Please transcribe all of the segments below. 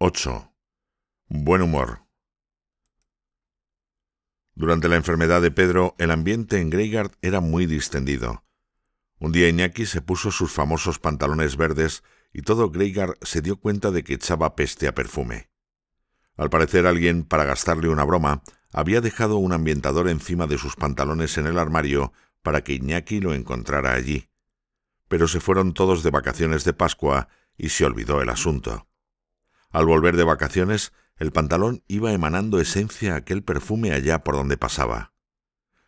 8. Buen humor. Durante la enfermedad de Pedro, el ambiente en Greygard era muy distendido. Un día Iñaki se puso sus famosos pantalones verdes y todo Greygard se dio cuenta de que echaba peste a perfume. Al parecer alguien, para gastarle una broma, había dejado un ambientador encima de sus pantalones en el armario para que Iñaki lo encontrara allí. Pero se fueron todos de vacaciones de Pascua y se olvidó el asunto. Al volver de vacaciones, el pantalón iba emanando esencia aquel perfume allá por donde pasaba.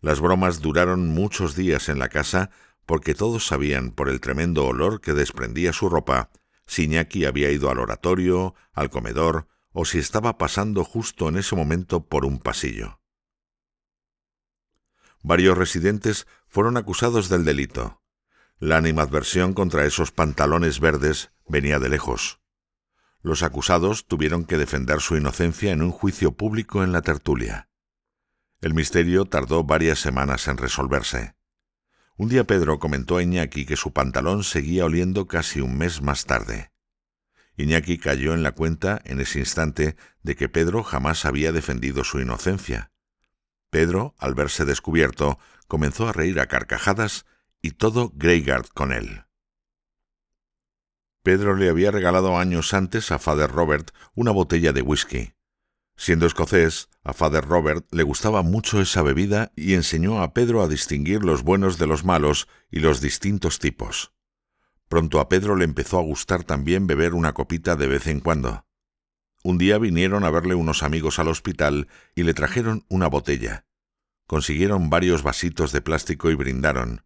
Las bromas duraron muchos días en la casa porque todos sabían por el tremendo olor que desprendía su ropa si Iñaki había ido al oratorio, al comedor o si estaba pasando justo en ese momento por un pasillo. Varios residentes fueron acusados del delito. La animadversión contra esos pantalones verdes venía de lejos. Los acusados tuvieron que defender su inocencia en un juicio público en la tertulia. El misterio tardó varias semanas en resolverse. Un día Pedro comentó a Iñaki que su pantalón seguía oliendo casi un mes más tarde. Iñaki cayó en la cuenta en ese instante de que Pedro jamás había defendido su inocencia. Pedro, al verse descubierto, comenzó a reír a carcajadas y todo Greygard con él. Pedro le había regalado años antes a Father Robert una botella de whisky. Siendo escocés, a Father Robert le gustaba mucho esa bebida y enseñó a Pedro a distinguir los buenos de los malos y los distintos tipos. Pronto a Pedro le empezó a gustar también beber una copita de vez en cuando. Un día vinieron a verle unos amigos al hospital y le trajeron una botella. Consiguieron varios vasitos de plástico y brindaron.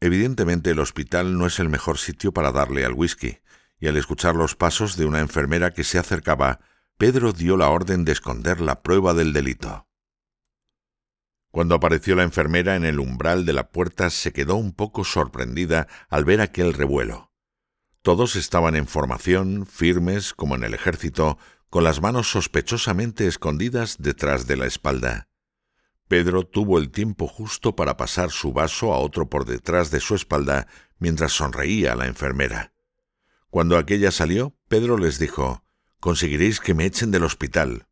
Evidentemente el hospital no es el mejor sitio para darle al whisky, y al escuchar los pasos de una enfermera que se acercaba, Pedro dio la orden de esconder la prueba del delito. Cuando apareció la enfermera en el umbral de la puerta se quedó un poco sorprendida al ver aquel revuelo. Todos estaban en formación, firmes como en el ejército, con las manos sospechosamente escondidas detrás de la espalda. Pedro tuvo el tiempo justo para pasar su vaso a otro por detrás de su espalda mientras sonreía a la enfermera. Cuando aquella salió, Pedro les dijo, Conseguiréis que me echen del hospital.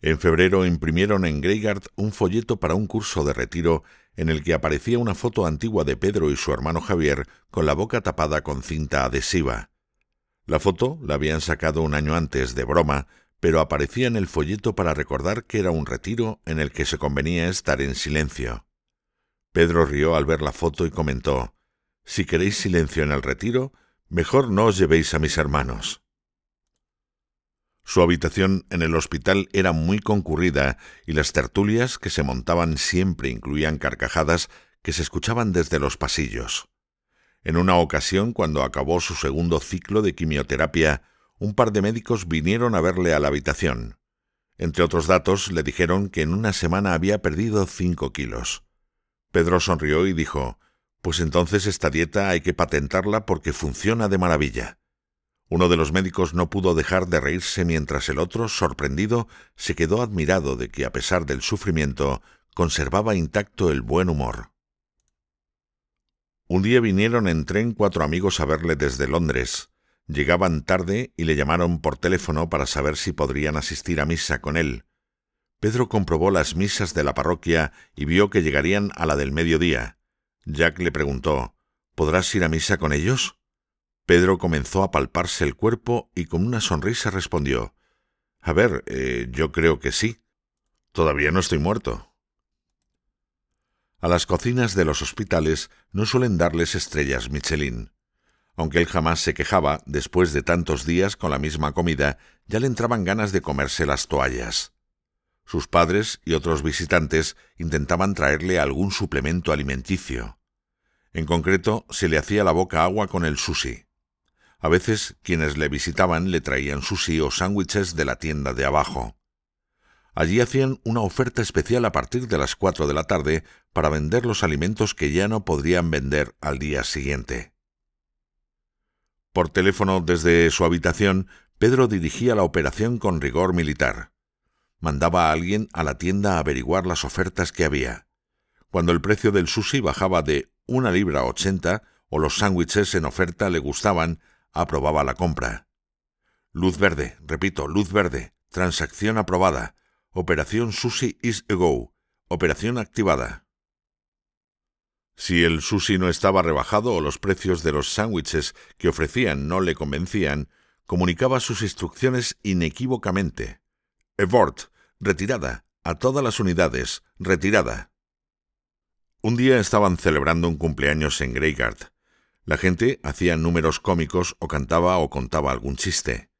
En febrero imprimieron en Greygard un folleto para un curso de retiro en el que aparecía una foto antigua de Pedro y su hermano Javier con la boca tapada con cinta adhesiva. La foto la habían sacado un año antes de broma, pero aparecía en el folleto para recordar que era un retiro en el que se convenía estar en silencio. Pedro rió al ver la foto y comentó Si queréis silencio en el retiro, Mejor no os llevéis a mis hermanos. Su habitación en el hospital era muy concurrida y las tertulias que se montaban siempre incluían carcajadas que se escuchaban desde los pasillos. En una ocasión, cuando acabó su segundo ciclo de quimioterapia, un par de médicos vinieron a verle a la habitación. Entre otros datos, le dijeron que en una semana había perdido cinco kilos. Pedro sonrió y dijo pues entonces esta dieta hay que patentarla porque funciona de maravilla. Uno de los médicos no pudo dejar de reírse mientras el otro, sorprendido, se quedó admirado de que a pesar del sufrimiento conservaba intacto el buen humor. Un día vinieron en tren cuatro amigos a verle desde Londres. Llegaban tarde y le llamaron por teléfono para saber si podrían asistir a misa con él. Pedro comprobó las misas de la parroquia y vio que llegarían a la del mediodía. Jack le preguntó ¿Podrás ir a misa con ellos? Pedro comenzó a palparse el cuerpo y con una sonrisa respondió A ver, eh, yo creo que sí. Todavía no estoy muerto. A las cocinas de los hospitales no suelen darles estrellas Michelin. Aunque él jamás se quejaba, después de tantos días con la misma comida, ya le entraban ganas de comerse las toallas. Sus padres y otros visitantes intentaban traerle algún suplemento alimenticio. En concreto, se le hacía la boca agua con el sushi. A veces quienes le visitaban le traían sushi o sándwiches de la tienda de abajo. Allí hacían una oferta especial a partir de las cuatro de la tarde para vender los alimentos que ya no podrían vender al día siguiente. Por teléfono desde su habitación, Pedro dirigía la operación con rigor militar. Mandaba a alguien a la tienda a averiguar las ofertas que había. Cuando el precio del sushi bajaba de una libra ochenta o los sándwiches en oferta le gustaban, aprobaba la compra. Luz verde, repito, luz verde. Transacción aprobada. Operación Sushi is a go. Operación activada. Si el sushi no estaba rebajado o los precios de los sándwiches que ofrecían no le convencían, comunicaba sus instrucciones inequívocamente. Evort, retirada, a todas las unidades, retirada. Un día estaban celebrando un cumpleaños en Greygard. La gente hacía números cómicos o cantaba o contaba algún chiste.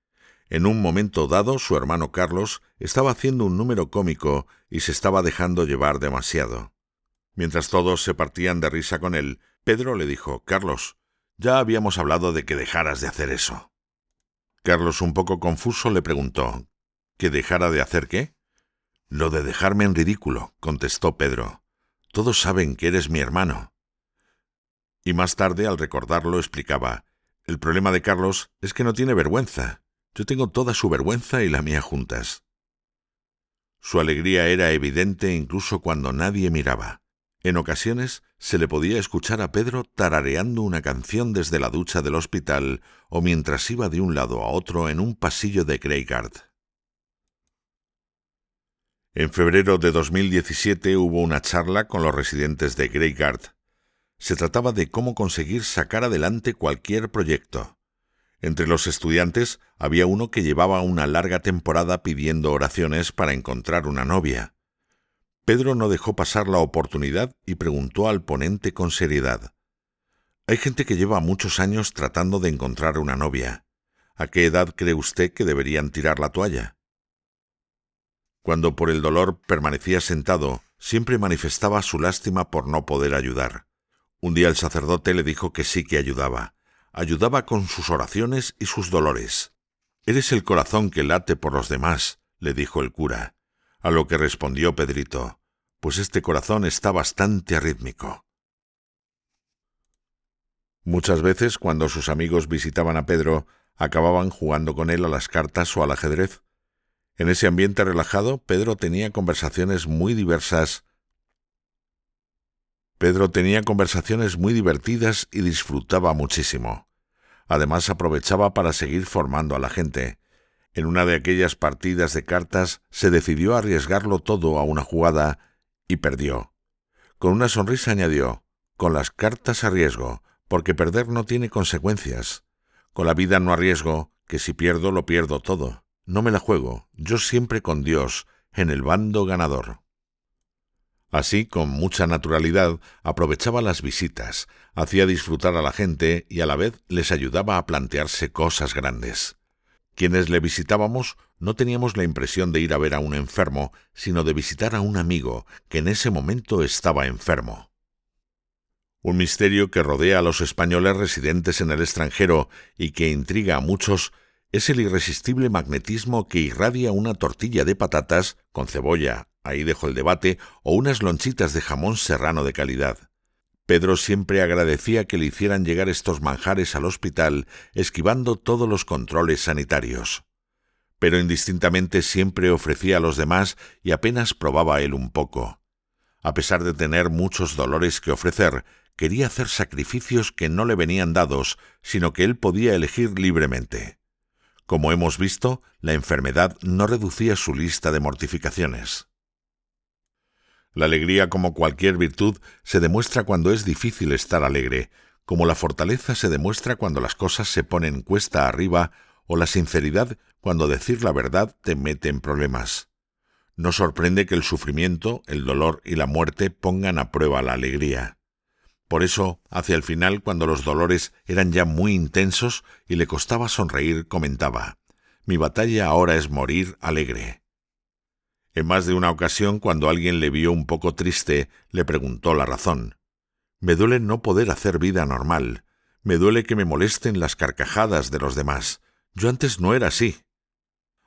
En un momento dado, su hermano Carlos estaba haciendo un número cómico y se estaba dejando llevar demasiado. Mientras todos se partían de risa con él, Pedro le dijo, Carlos, ya habíamos hablado de que dejaras de hacer eso. Carlos, un poco confuso, le preguntó, ¿que dejara de hacer qué? Lo de dejarme en ridículo, contestó Pedro. Todos saben que eres mi hermano. Y más tarde, al recordarlo, explicaba, el problema de Carlos es que no tiene vergüenza. Yo tengo toda su vergüenza y la mía juntas. Su alegría era evidente incluso cuando nadie miraba. En ocasiones se le podía escuchar a Pedro tarareando una canción desde la ducha del hospital o mientras iba de un lado a otro en un pasillo de Greygard. En febrero de 2017 hubo una charla con los residentes de Greygard. Se trataba de cómo conseguir sacar adelante cualquier proyecto. Entre los estudiantes había uno que llevaba una larga temporada pidiendo oraciones para encontrar una novia. Pedro no dejó pasar la oportunidad y preguntó al ponente con seriedad. Hay gente que lleva muchos años tratando de encontrar una novia. ¿A qué edad cree usted que deberían tirar la toalla? Cuando por el dolor permanecía sentado, siempre manifestaba su lástima por no poder ayudar. Un día el sacerdote le dijo que sí que ayudaba. Ayudaba con sus oraciones y sus dolores. Eres el corazón que late por los demás, le dijo el cura. A lo que respondió Pedrito, pues este corazón está bastante arrítmico. Muchas veces, cuando sus amigos visitaban a Pedro, acababan jugando con él a las cartas o al ajedrez. En ese ambiente relajado, Pedro tenía conversaciones muy diversas. Pedro tenía conversaciones muy divertidas y disfrutaba muchísimo. Además aprovechaba para seguir formando a la gente. En una de aquellas partidas de cartas se decidió arriesgarlo todo a una jugada y perdió. Con una sonrisa añadió, con las cartas arriesgo, porque perder no tiene consecuencias. Con la vida no arriesgo, que si pierdo lo pierdo todo. No me la juego, yo siempre con Dios, en el bando ganador. Así, con mucha naturalidad, aprovechaba las visitas, hacía disfrutar a la gente y a la vez les ayudaba a plantearse cosas grandes. Quienes le visitábamos no teníamos la impresión de ir a ver a un enfermo, sino de visitar a un amigo que en ese momento estaba enfermo. Un misterio que rodea a los españoles residentes en el extranjero y que intriga a muchos es el irresistible magnetismo que irradia una tortilla de patatas con cebolla, ahí dejo el debate, o unas lonchitas de jamón serrano de calidad. Pedro siempre agradecía que le hicieran llegar estos manjares al hospital, esquivando todos los controles sanitarios. Pero indistintamente siempre ofrecía a los demás y apenas probaba él un poco. A pesar de tener muchos dolores que ofrecer, quería hacer sacrificios que no le venían dados, sino que él podía elegir libremente. Como hemos visto, la enfermedad no reducía su lista de mortificaciones. La alegría, como cualquier virtud, se demuestra cuando es difícil estar alegre, como la fortaleza se demuestra cuando las cosas se ponen cuesta arriba, o la sinceridad cuando decir la verdad te mete en problemas. No sorprende que el sufrimiento, el dolor y la muerte pongan a prueba la alegría. Por eso, hacia el final, cuando los dolores eran ya muy intensos y le costaba sonreír, comentaba Mi batalla ahora es morir alegre. En más de una ocasión, cuando alguien le vio un poco triste, le preguntó la razón. Me duele no poder hacer vida normal. Me duele que me molesten las carcajadas de los demás. Yo antes no era así.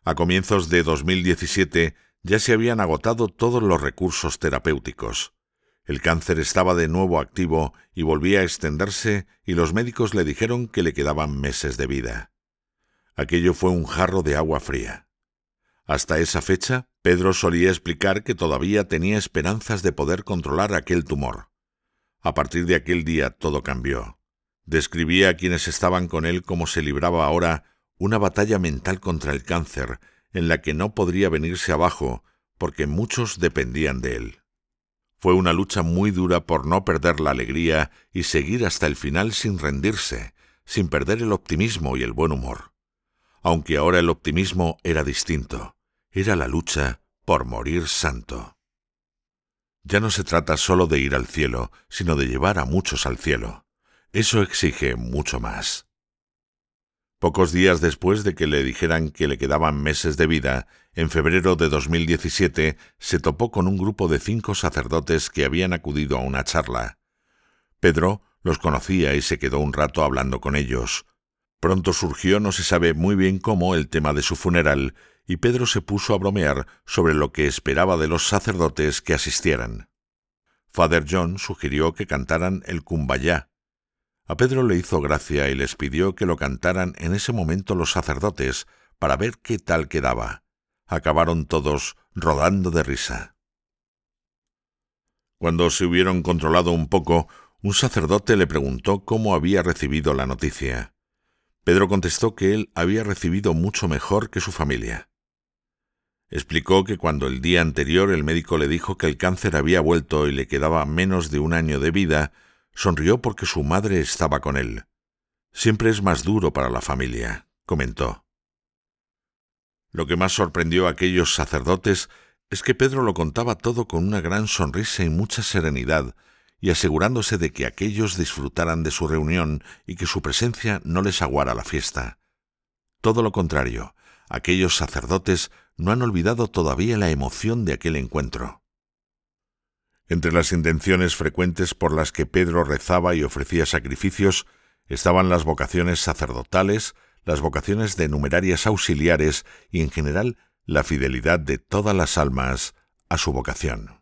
A comienzos de 2017 ya se habían agotado todos los recursos terapéuticos. El cáncer estaba de nuevo activo y volvía a extenderse y los médicos le dijeron que le quedaban meses de vida. Aquello fue un jarro de agua fría. Hasta esa fecha, Pedro solía explicar que todavía tenía esperanzas de poder controlar aquel tumor. A partir de aquel día todo cambió. Describía a quienes estaban con él cómo se libraba ahora una batalla mental contra el cáncer en la que no podría venirse abajo porque muchos dependían de él. Fue una lucha muy dura por no perder la alegría y seguir hasta el final sin rendirse, sin perder el optimismo y el buen humor. Aunque ahora el optimismo era distinto, era la lucha por morir santo. Ya no se trata solo de ir al cielo, sino de llevar a muchos al cielo. Eso exige mucho más. Pocos días después de que le dijeran que le quedaban meses de vida, en febrero de 2017 se topó con un grupo de cinco sacerdotes que habían acudido a una charla. Pedro los conocía y se quedó un rato hablando con ellos. Pronto surgió, no se sabe muy bien cómo, el tema de su funeral, y Pedro se puso a bromear sobre lo que esperaba de los sacerdotes que asistieran. Father John sugirió que cantaran el Cumbayá, a Pedro le hizo gracia y les pidió que lo cantaran en ese momento los sacerdotes para ver qué tal quedaba. Acabaron todos rodando de risa. Cuando se hubieron controlado un poco, un sacerdote le preguntó cómo había recibido la noticia. Pedro contestó que él había recibido mucho mejor que su familia. Explicó que cuando el día anterior el médico le dijo que el cáncer había vuelto y le quedaba menos de un año de vida, Sonrió porque su madre estaba con él. Siempre es más duro para la familia, comentó. Lo que más sorprendió a aquellos sacerdotes es que Pedro lo contaba todo con una gran sonrisa y mucha serenidad, y asegurándose de que aquellos disfrutaran de su reunión y que su presencia no les aguara la fiesta. Todo lo contrario, aquellos sacerdotes no han olvidado todavía la emoción de aquel encuentro. Entre las intenciones frecuentes por las que Pedro rezaba y ofrecía sacrificios estaban las vocaciones sacerdotales, las vocaciones de numerarias auxiliares y en general la fidelidad de todas las almas a su vocación.